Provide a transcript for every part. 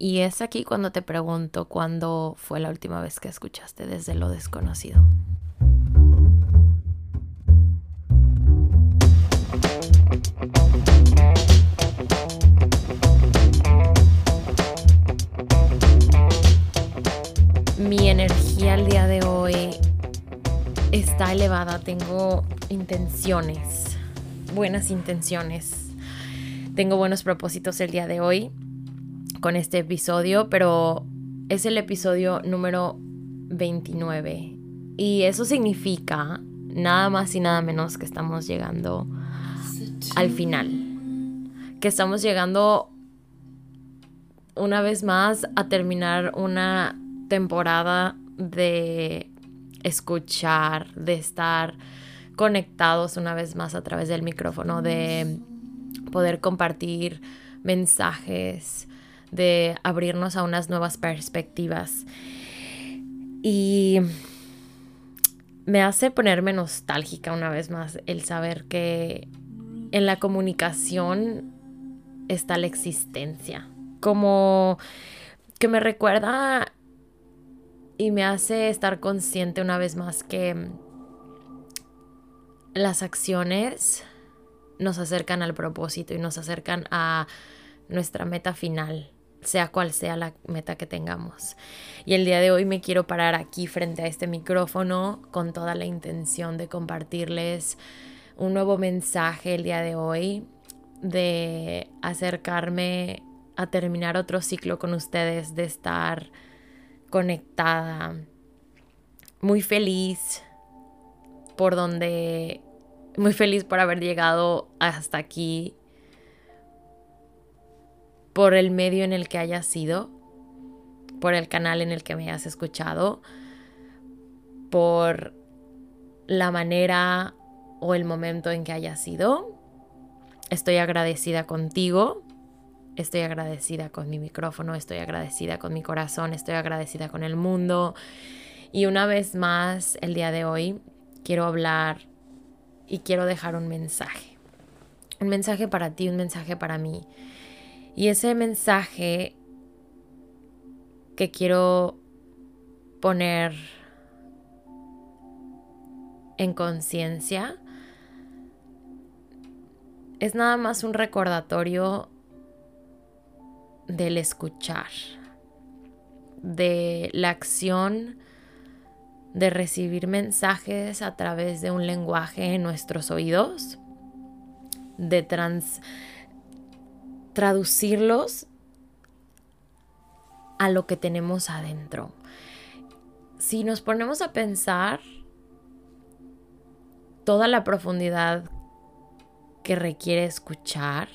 Y es aquí cuando te pregunto cuándo fue la última vez que escuchaste desde lo desconocido. Mi energía el día de hoy está elevada, tengo intenciones, buenas intenciones, tengo buenos propósitos el día de hoy con este episodio, pero es el episodio número 29 y eso significa nada más y nada menos que estamos llegando al final, que estamos llegando una vez más a terminar una temporada de escuchar, de estar conectados una vez más a través del micrófono, de poder compartir mensajes, de abrirnos a unas nuevas perspectivas. Y me hace ponerme nostálgica una vez más el saber que en la comunicación está la existencia. Como que me recuerda y me hace estar consciente una vez más que las acciones nos acercan al propósito y nos acercan a nuestra meta final, sea cual sea la meta que tengamos. Y el día de hoy me quiero parar aquí frente a este micrófono con toda la intención de compartirles un nuevo mensaje el día de hoy, de acercarme a terminar otro ciclo con ustedes, de estar conectada, muy feliz por donde, muy feliz por haber llegado hasta aquí, por el medio en el que hayas sido, por el canal en el que me hayas escuchado, por la manera o el momento en que hayas sido. Estoy agradecida contigo Estoy agradecida con mi micrófono, estoy agradecida con mi corazón, estoy agradecida con el mundo. Y una vez más, el día de hoy, quiero hablar y quiero dejar un mensaje. Un mensaje para ti, un mensaje para mí. Y ese mensaje que quiero poner en conciencia es nada más un recordatorio del escuchar, de la acción de recibir mensajes a través de un lenguaje en nuestros oídos, de trans traducirlos a lo que tenemos adentro. Si nos ponemos a pensar toda la profundidad que requiere escuchar,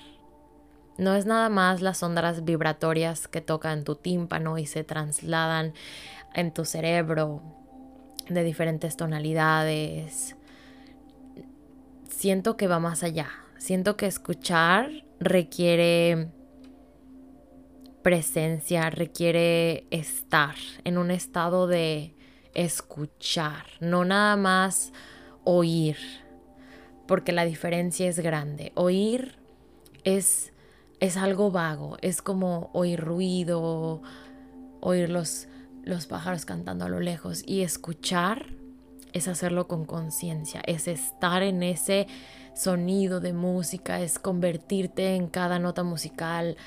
no es nada más las ondas vibratorias que tocan tu tímpano y se trasladan en tu cerebro de diferentes tonalidades. Siento que va más allá. Siento que escuchar requiere presencia, requiere estar en un estado de escuchar, no nada más oír, porque la diferencia es grande. Oír es es algo vago, es como oír ruido, oír los, los pájaros cantando a lo lejos y escuchar es hacerlo con conciencia, es estar en ese sonido de música, es convertirte en cada nota musical,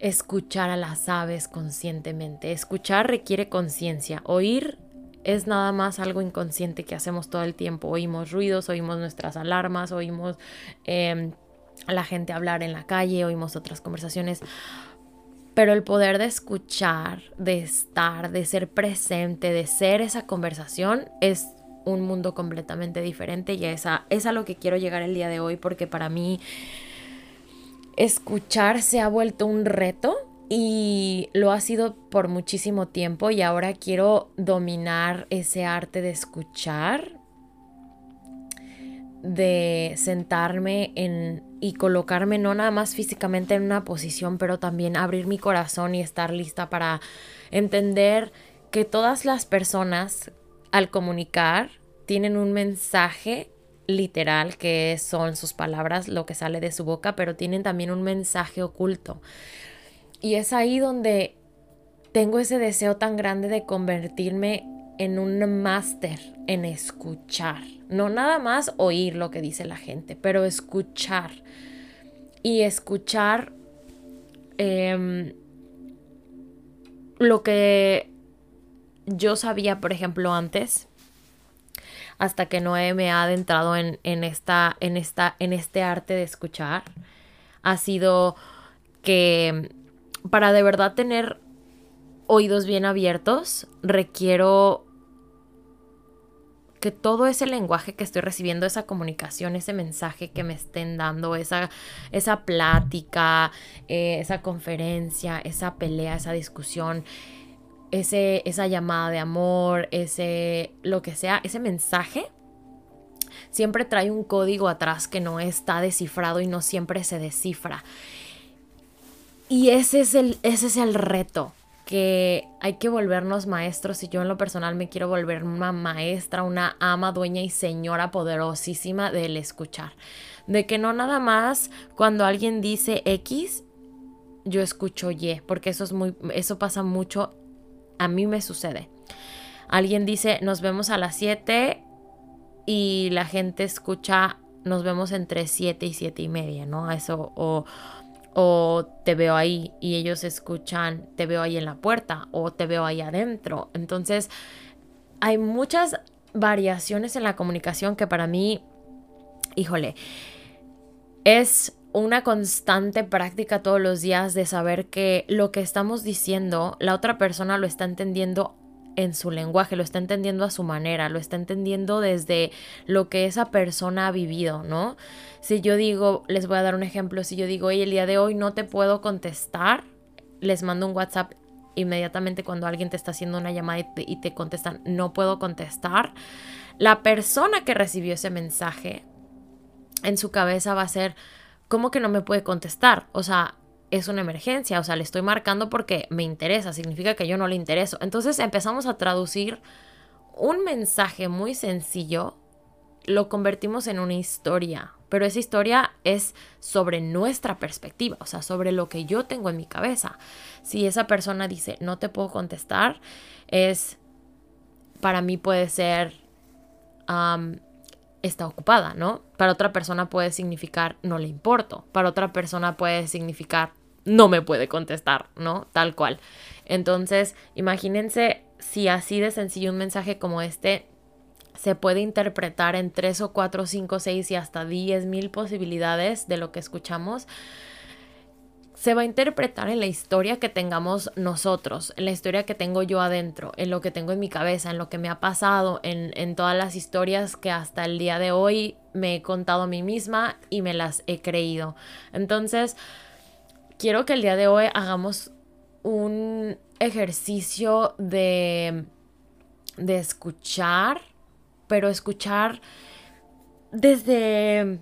escuchar a las aves conscientemente. Escuchar requiere conciencia, oír es nada más algo inconsciente que hacemos todo el tiempo. Oímos ruidos, oímos nuestras alarmas, oímos em, a la gente hablar en la calle, oímos otras conversaciones, pero el poder de escuchar, de estar, de ser presente, de ser esa conversación es un mundo completamente diferente y esa es a lo que quiero llegar el día de hoy porque para mí escuchar se ha vuelto un reto y lo ha sido por muchísimo tiempo y ahora quiero dominar ese arte de escuchar de sentarme en, y colocarme no nada más físicamente en una posición, pero también abrir mi corazón y estar lista para entender que todas las personas al comunicar tienen un mensaje literal que son sus palabras, lo que sale de su boca, pero tienen también un mensaje oculto. Y es ahí donde tengo ese deseo tan grande de convertirme en un máster en escuchar. No nada más oír lo que dice la gente, pero escuchar. Y escuchar em, lo que yo sabía, por ejemplo, antes, hasta que Noé me ha adentrado en, en, esta, en, esta, en este arte de escuchar, ha sido que para de verdad tener oídos bien abiertos, requiero que todo ese lenguaje que estoy recibiendo, esa comunicación, ese mensaje que me estén dando, esa, esa plática, eh, esa conferencia, esa pelea, esa discusión, esa llamada de amor, ese, lo que sea, ese mensaje, siempre trae un código atrás que no está descifrado y no siempre se descifra. Y ese es el, ese es el reto, que hay que volvernos maestros y yo en lo personal me quiero volver una maestra, una ama, dueña y señora poderosísima del escuchar. De que no nada más cuando alguien dice X, yo escucho Y, porque eso es muy eso pasa mucho a mí me sucede. Alguien dice, "Nos vemos a las 7" y la gente escucha, "Nos vemos entre 7 y 7 y media", ¿no? Eso o o te veo ahí y ellos escuchan, te veo ahí en la puerta o te veo ahí adentro. Entonces, hay muchas variaciones en la comunicación que para mí, híjole, es una constante práctica todos los días de saber que lo que estamos diciendo, la otra persona lo está entendiendo en su lenguaje, lo está entendiendo a su manera, lo está entendiendo desde lo que esa persona ha vivido, ¿no? Si yo digo, les voy a dar un ejemplo, si yo digo, oye, el día de hoy no te puedo contestar, les mando un WhatsApp inmediatamente cuando alguien te está haciendo una llamada y te, y te contestan, no puedo contestar, la persona que recibió ese mensaje en su cabeza va a ser, ¿cómo que no me puede contestar? O sea, es una emergencia, o sea, le estoy marcando porque me interesa, significa que yo no le intereso. Entonces empezamos a traducir un mensaje muy sencillo, lo convertimos en una historia, pero esa historia es sobre nuestra perspectiva, o sea, sobre lo que yo tengo en mi cabeza. Si esa persona dice, no te puedo contestar, es, para mí puede ser, está ocupada, ¿no? Para otra persona puede significar no le importo. Para otra persona puede significar no me puede contestar, ¿no? Tal cual. Entonces, imagínense si así de sencillo un mensaje como este se puede interpretar en tres o cuatro, cinco, seis y hasta diez mil posibilidades de lo que escuchamos se va a interpretar en la historia que tengamos nosotros, en la historia que tengo yo adentro, en lo que tengo en mi cabeza, en lo que me ha pasado, en, en, todas las historias que hasta el día de hoy me he contado a mí misma y me las he creído. Entonces, quiero que el día de hoy hagamos un ejercicio de, de escuchar, pero escuchar desde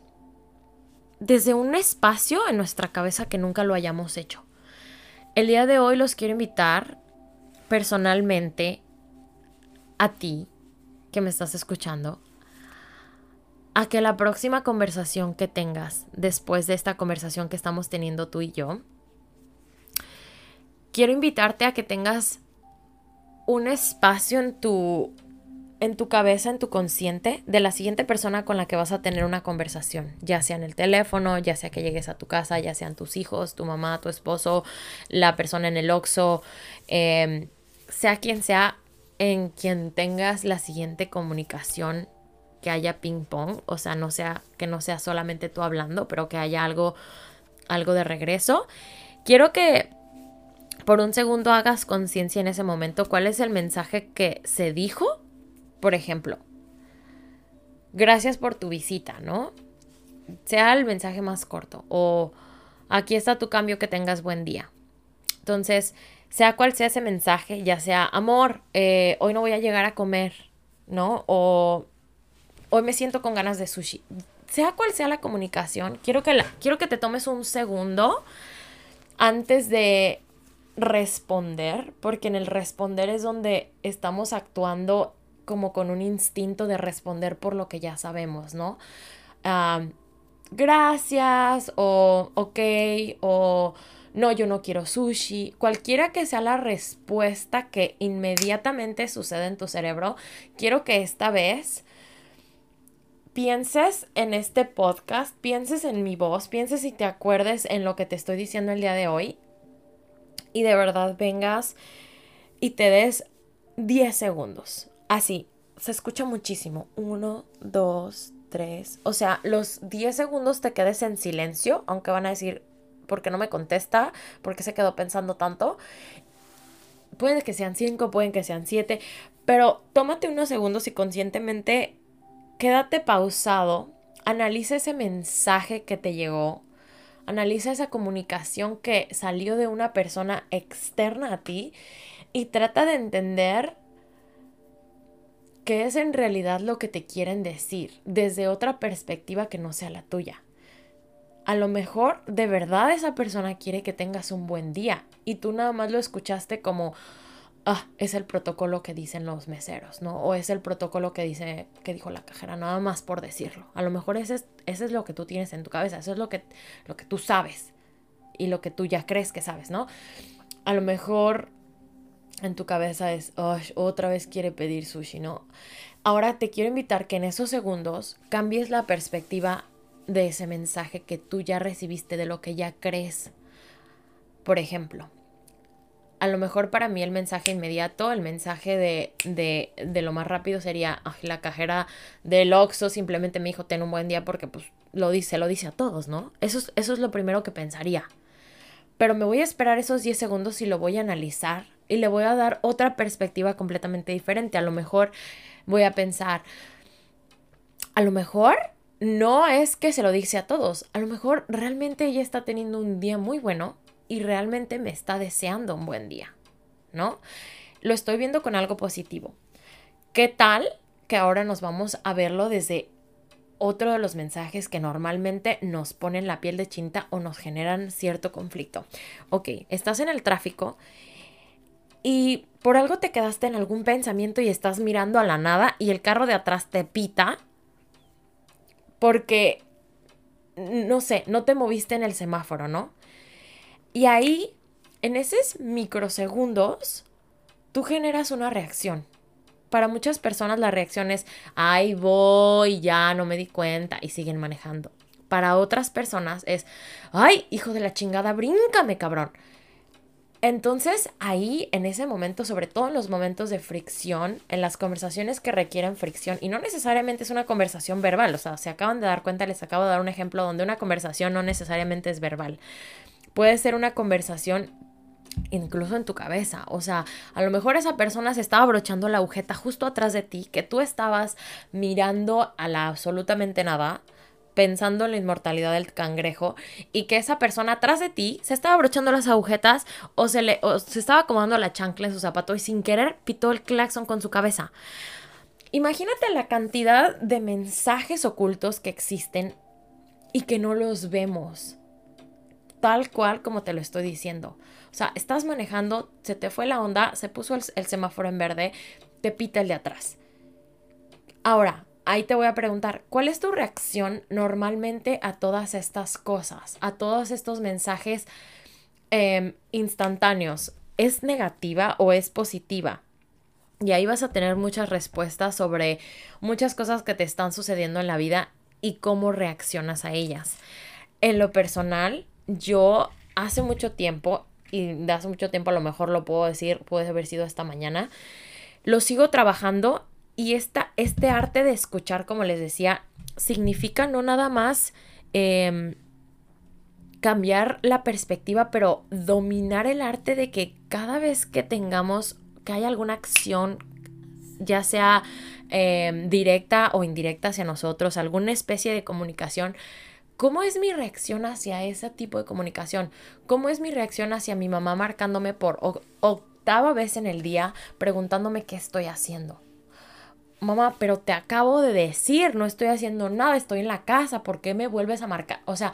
desde un espacio en nuestra cabeza que nunca lo hayamos hecho. El día de hoy los quiero invitar personalmente a ti que me estás escuchando a que la próxima conversación que tengas después de esta conversación que estamos teniendo tú y yo, quiero invitarte a que tengas un espacio en tu en tu cabeza, en tu consciente, de la siguiente persona con la que vas a tener una conversación, ya sea en el teléfono, ya sea que llegues a tu casa, ya sean tus hijos, tu mamá, tu esposo, la persona en el oxo, em, sea quien sea en quien tengas la siguiente comunicación que haya ping pong, o sea, no sea que no sea solamente tú hablando, pero que haya algo algo de regreso. Quiero que por un segundo hagas conciencia en ese momento cuál es el mensaje que se dijo por ejemplo, gracias por tu visita, ¿no? Sea el mensaje más corto o aquí está tu cambio, que tengas buen día. Entonces, sea cual sea ese mensaje, ya sea amor, eh, hoy no voy a llegar a comer, ¿no? O hoy me siento con ganas de sushi. Sea cual sea la comunicación, quiero que, la, quiero que te tomes un segundo antes de responder, porque en el responder es donde estamos actuando como con un instinto de responder por lo que ya sabemos, ¿no? gracias o ok o no, yo no quiero sushi, cualquiera que sea la respuesta que inmediatamente sucede en tu cerebro, quiero que esta vez pienses en este podcast, pienses en mi voz, pienses y te acuerdes en lo que te estoy diciendo el día de hoy y de verdad vengas y te des 10 segundos. Así, se escucha muchísimo. Uno, dos, tres. O sea, los 10 segundos te quedes en silencio, aunque van a decir, ¿por qué no me contesta? ¿Por qué se quedó pensando tanto? Puede que sean 5, pueden que sean 7, pero tómate unos segundos y conscientemente quédate pausado, analiza ese mensaje que te llegó, analiza esa comunicación que salió de una persona externa a ti y trata de entender qué es en realidad lo que te quieren decir desde otra perspectiva que no sea la tuya. A lo mejor de verdad esa persona quiere que tengas un buen día y tú nada más lo escuchaste como, ah, es el protocolo que dicen los meseros, ¿no? O es el protocolo que dice, que dijo la cajera, nada más por decirlo. A lo mejor ese es, ese es lo que tú tienes en tu cabeza, eso es lo que, lo que tú sabes y lo que tú ya crees que sabes, ¿no? A lo mejor en tu cabeza es, oh, otra vez quiere pedir sushi, ¿no? Ahora te quiero invitar que en esos segundos cambies la perspectiva de ese mensaje que tú ya recibiste, de lo que ya crees. Por ejemplo, a lo mejor para mí el mensaje inmediato, el mensaje de, de, de lo más rápido sería, la cajera del Oxxo simplemente me dijo, ten un buen día porque pues lo dice, lo dice a todos, ¿no? Eso es, eso es lo primero que pensaría. Pero me voy a esperar esos 10 segundos y lo voy a analizar y le voy a dar otra perspectiva completamente diferente. A lo mejor voy a pensar, a lo mejor no es que se lo dice a todos, a lo mejor realmente ella está teniendo un día muy bueno y realmente me está deseando un buen día, ¿no? Lo estoy viendo con algo positivo. ¿Qué tal que ahora nos vamos a verlo desde otro de los mensajes que normalmente nos ponen la piel de chinta o nos generan cierto conflicto? Ok, estás en el tráfico y por algo te quedaste en algún pensamiento y estás mirando a la nada y el carro de atrás te pita porque, no sé, no te moviste en el semáforo, ¿no? Y ahí, en esos microsegundos, tú generas una reacción. Para muchas personas la reacción es, ay, voy, ya no me di cuenta y siguen manejando. Para otras personas es, ay, hijo de la chingada, bríncame, cabrón. Entonces ahí, en ese momento, sobre todo en los momentos de fricción, en las conversaciones que requieren fricción, y no necesariamente es una conversación verbal, o sea, se acaban de dar cuenta, les acabo de dar un ejemplo donde una conversación no necesariamente es verbal. Puede ser una conversación incluso en tu cabeza. O sea, a lo mejor esa persona se estaba abrochando la agujeta justo atrás de ti, que tú estabas mirando a la absolutamente nada, pensando en la inmortalidad del cangrejo, y que esa persona atrás de ti se estaba abrochando las agujetas o se, le, o se estaba acomodando la chancla en su zapato y sin querer pitó el claxon con su cabeza. Imagínate la cantidad de mensajes ocultos que existen y que no los vemos tal cual como te lo estoy diciendo. O sea, estás manejando, se te fue la onda, se puso el, semáforo en verde, te pita el de atrás. Ahora, ahí te voy a preguntar, ¿cuál es tu reacción normalmente a todas estas cosas, a todos estos mensajes em, instantáneos? ¿Es negativa o es positiva? Y ahí vas a tener muchas respuestas sobre muchas cosas que te están sucediendo en la vida y cómo reaccionas a ellas. En lo personal, yo hace mucho tiempo, y de hace mucho tiempo a lo mejor lo puedo decir, puede haber sido esta mañana, lo sigo trabajando y esta, este arte de escuchar, como les decía, significa no nada más em, cambiar la perspectiva, pero dominar el arte de que cada vez que tengamos, que haya alguna acción, ya sea em, directa o indirecta hacia nosotros, alguna especie de comunicación, ¿Cómo es mi reacción hacia ese tipo de comunicación? ¿Cómo es mi reacción hacia mi mamá marcándome por octava vez en el día preguntándome qué estoy haciendo? Mamá, pero te acabo de decir, no estoy haciendo nada, estoy en la casa, ¿por qué me vuelves a marcar? O sea,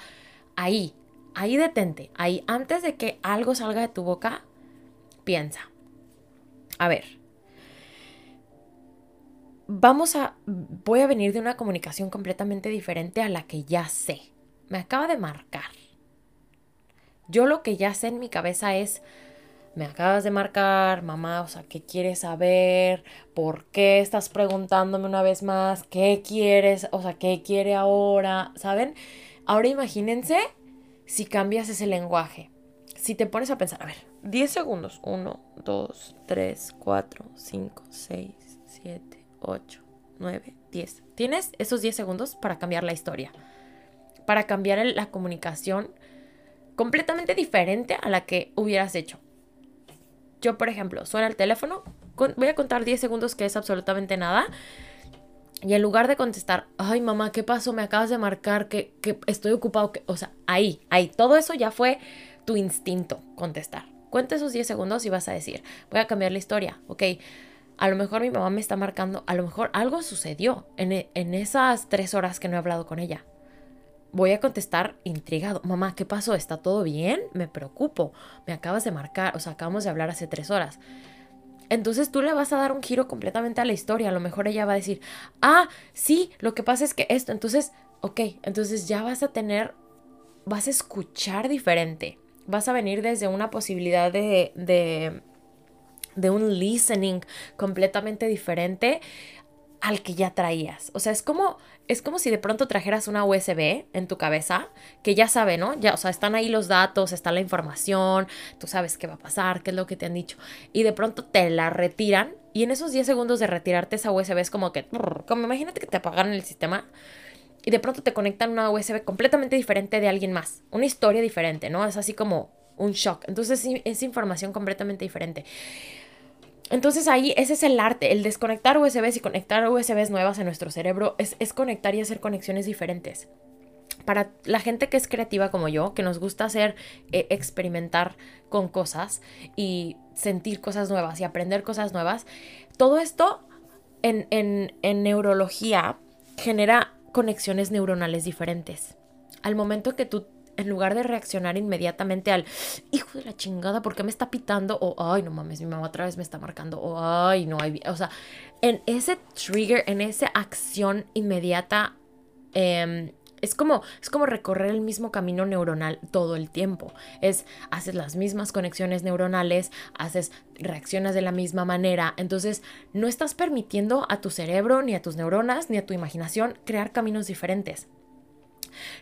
ahí, ahí detente, ahí, antes de que algo salga de tu boca, piensa. A ver, vamos a, voy a venir de una comunicación completamente diferente a la que ya sé. Me acaba de marcar. Yo lo que ya sé en mi cabeza es, me acabas de marcar, mamá, o sea, ¿qué quieres saber? ¿Por qué estás preguntándome una vez más? ¿Qué quieres? O sea, ¿qué quiere ahora? ¿Saben? Ahora imagínense si cambias ese lenguaje. Si te pones a pensar, a ver, 10 segundos. 1, 2, 3, 4, 5, 6, 7, 8, 9, 10. Tienes esos 10 segundos para cambiar la historia. Para cambiar la comunicación completamente diferente a la que hubieras hecho. Yo, por ejemplo, suena el teléfono, voy a contar 10 segundos que es absolutamente nada. Y en lugar de contestar, ay mamá, ¿qué pasó? Me acabas de marcar que, estoy ocupado. Que... O sea, ahí, ahí, todo eso ya fue tu instinto contestar. Cuenta esos 10 segundos y vas a decir, voy a cambiar la historia, ok. A lo mejor mi mamá me está marcando, a lo mejor algo sucedió en, en esas tres horas que no he hablado con ella voy a contestar intrigado. Mamá, ¿qué pasó? ¿Está todo bien? Me preocupo. Me acabas de marcar, o sea, acabamos de hablar hace tres horas. Entonces tú le vas a dar un giro completamente a la historia. A lo mejor ella va a decir, ah, sí, lo que pasa es que esto. Entonces, ok, entonces ya vas a tener, vas a escuchar diferente. Vas a venir desde una posibilidad de, de, de un listening completamente diferente al que ya traías. O sea, es como, es como si de pronto trajeras una USB en tu cabeza, que ya sabe, ¿no? Ya, o sea, están ahí los datos, está la información, tú sabes qué va a pasar, qué es lo que te han dicho. Y de pronto te la retiran y en esos 10 segundos de retirarte esa USB es como que, como imagínate que te apagaron el sistema y de pronto te conectan una USB completamente diferente de alguien más, una historia diferente, ¿no? Es así como un shock. Entonces es información completamente diferente. Entonces ahí ese es el arte, el desconectar USBs y conectar USBs nuevas en nuestro cerebro es, conectar y hacer conexiones diferentes. Para la gente que es creativa como yo, que nos gusta hacer, eh, experimentar con cosas y sentir cosas nuevas y aprender cosas nuevas, todo esto en, en neurología genera conexiones neuronales diferentes. Al momento que tú en lugar de reaccionar inmediatamente al hijo de la chingada, ¿por qué me está pitando? O ay, no mames, mi mamá otra vez me está marcando. O ay, no hay. O sea, en ese trigger, en esa acción inmediata, em, es como, es como recorrer el mismo camino neuronal todo el tiempo. Es, haces las mismas conexiones neuronales, haces, reacciones de la misma manera. Entonces, no estás permitiendo a tu cerebro, ni a tus neuronas, ni a tu imaginación crear caminos diferentes.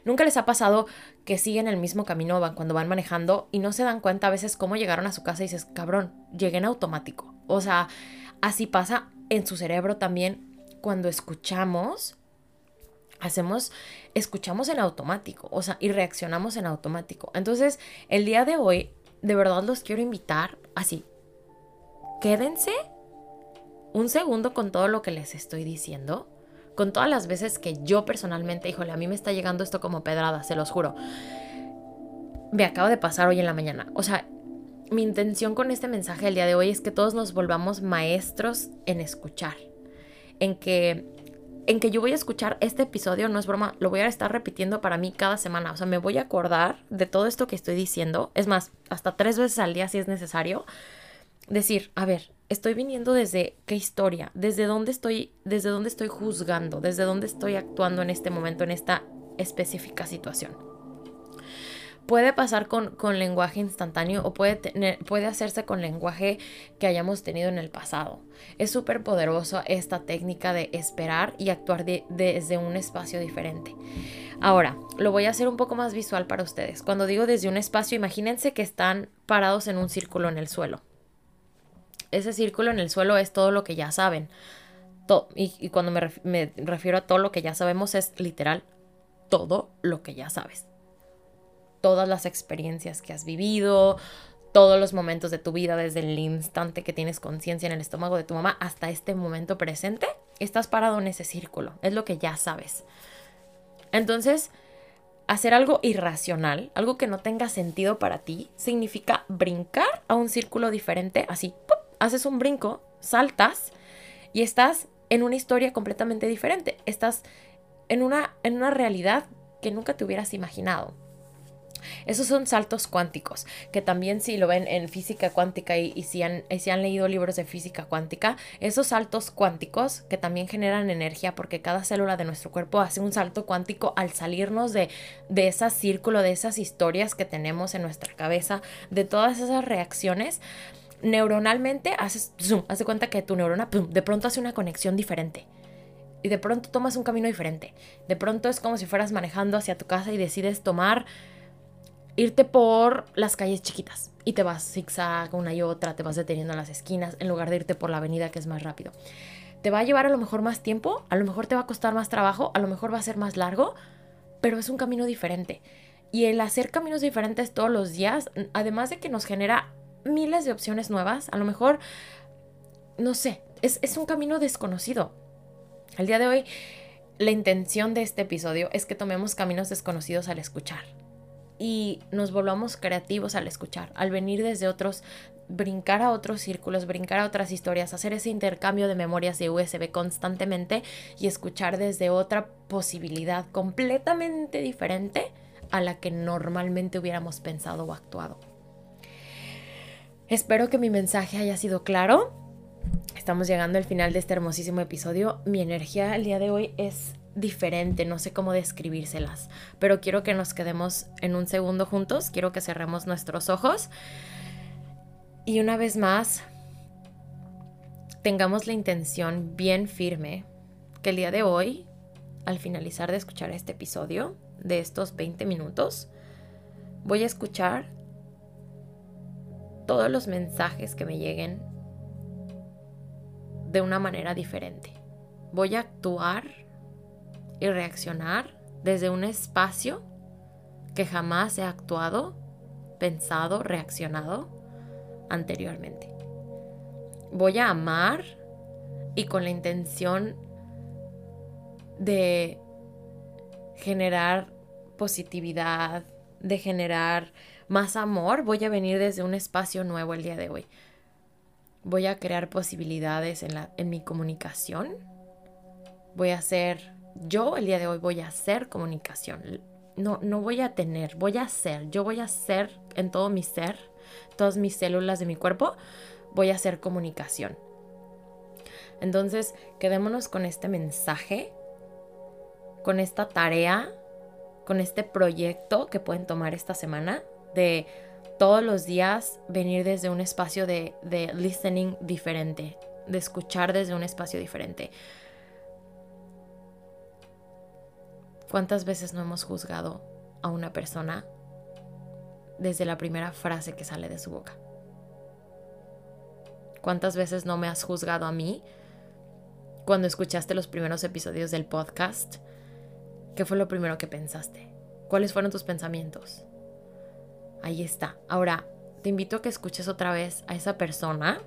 ¿Nunca les ha pasado que siguen el mismo camino cuando van manejando y no se dan cuenta a veces cómo llegaron a su casa y dices, cabrón, llegué en automático? O sea, así pasa en su cerebro también cuando escuchamos, hacemos, escuchamos en automático, o sea, y reaccionamos en automático. Entonces, el día de hoy, de verdad los quiero invitar así, quédense un segundo con todo lo que les estoy diciendo con todas las veces que yo personalmente, híjole, a mí me está llegando esto como pedrada, se los juro. Me acaba de pasar hoy en la mañana. O sea, mi intención con este mensaje el día de hoy es que todos nos volvamos maestros en escuchar. En que en que yo voy a escuchar este episodio, no es broma, lo voy a estar repitiendo para mí cada semana. O sea, me voy a acordar de todo esto que estoy diciendo. Es más, hasta tres veces al día si es necesario. Decir, a ver, estoy viniendo desde qué historia, desde dónde estoy, desde dónde estoy juzgando, desde dónde estoy actuando en este momento, en esta específica situación. Puede pasar con, con lenguaje instantáneo o puede, puede hacerse con lenguaje que hayamos tenido en el pasado. Es súper poderosa esta técnica de esperar y actuar desde un espacio diferente. Ahora, lo voy a hacer un poco más visual para ustedes. Cuando digo desde un espacio, imagínense que están parados en un círculo en el suelo ese círculo en el suelo es todo lo que ya saben. y, cuando me, me refiero a todo lo que ya sabemos es literal todo lo que ya sabes. Todas las experiencias que has vivido, todos los momentos de tu vida, desde el instante que tienes conciencia en el estómago de tu mamá hasta este momento presente, estás parado en ese círculo. Es lo que ya sabes. Entonces, hacer algo irracional, algo que no tenga sentido para ti, significa brincar a un círculo diferente, así, haces un brinco, saltas y estás en una historia completamente diferente. Estás en una, en una realidad que nunca te hubieras imaginado. Esos son saltos cuánticos, que también si lo ven en física cuántica y, si, han, si, han, leído libros de física cuántica, esos saltos cuánticos que también generan energía porque cada célula de nuestro cuerpo hace un salto cuántico al salirnos de, de ese círculo, de esas historias que tenemos en nuestra cabeza, de todas esas reacciones. Neuronalmente haces zoom, hace cuenta que tu neurona de pronto hace una conexión diferente y de pronto tomas un camino diferente. De pronto es como si fueras manejando hacia tu casa y decides tomar irte por las calles chiquitas y te vas zigzag una y otra, te vas deteniendo en las esquinas en lugar de irte por la avenida que es más rápido. Te va a llevar a lo mejor más tiempo, a lo mejor te va a costar más trabajo, a lo mejor va a ser más largo, pero es un camino diferente. Y el hacer caminos diferentes todos los días, además de que nos genera miles de opciones nuevas, a lo mejor, no sé, es, es un camino desconocido. El día de hoy, la intención de este episodio es que tomemos caminos desconocidos al escuchar y nos volvamos creativos al escuchar, al venir desde otros, brincar a otros círculos, brincar a otras historias, hacer ese intercambio de memorias de USB constantemente y escuchar desde otra posibilidad completamente diferente a la que normalmente hubiéramos pensado o actuado. Espero que mi mensaje haya sido claro. Estamos llegando al final de este hermosísimo episodio. Mi energía el día de hoy es diferente, no sé cómo describírselas, pero quiero que nos quedemos en un segundo juntos, quiero que cerremos nuestros ojos y una vez más tengamos la intención bien firme que el día de hoy, al finalizar de escuchar este episodio, de estos 20 minutos, voy a escuchar todos los mensajes que me lleguen de una manera diferente. Voy a actuar y reaccionar desde un espacio que jamás he actuado, pensado, reaccionado anteriormente. Voy a amar y con la intención de generar positividad, de generar más amor, voy a venir desde un espacio nuevo el día de hoy. Voy a crear posibilidades en, la, en mi comunicación. Voy a ser yo el día de hoy voy a hacer comunicación. No, no voy a tener, voy a hacer. Yo voy a hacer en todo mi ser, todas mis células de mi cuerpo, voy a hacer comunicación. Entonces, quedémonos con este mensaje, con esta tarea, con este proyecto que pueden tomar esta semana de todos los días venir desde un espacio de, de listening diferente, de escuchar desde un espacio diferente. ¿Cuántas veces no hemos juzgado a una persona desde la primera frase que sale de su boca? ¿Cuántas veces no me has juzgado a mí cuando escuchaste los primeros episodios del podcast? ¿Qué fue lo primero que pensaste? ¿Cuáles fueron tus pensamientos? Ahí está. Ahora, te invito a que escuches otra vez a esa persona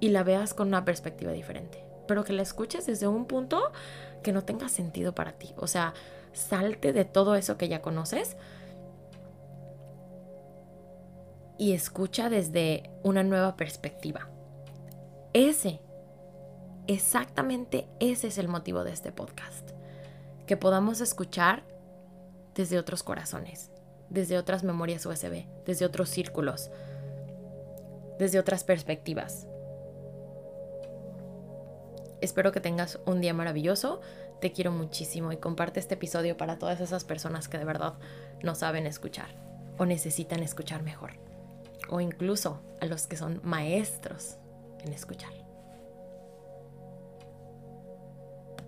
y la veas con una perspectiva diferente. Pero que la escuches desde un punto que no tenga sentido para ti. O sea, salte de todo eso que ya conoces y escucha desde una nueva perspectiva. Ese, exactamente ese es el motivo de este podcast. Que podamos escuchar desde otros corazones, desde otras memorias USB, desde otros círculos, desde otras perspectivas. Espero que tengas un día maravilloso. Te quiero muchísimo y comparte este episodio para todas esas personas que de verdad no saben escuchar o necesitan escuchar mejor. O incluso a los que son maestros en escuchar.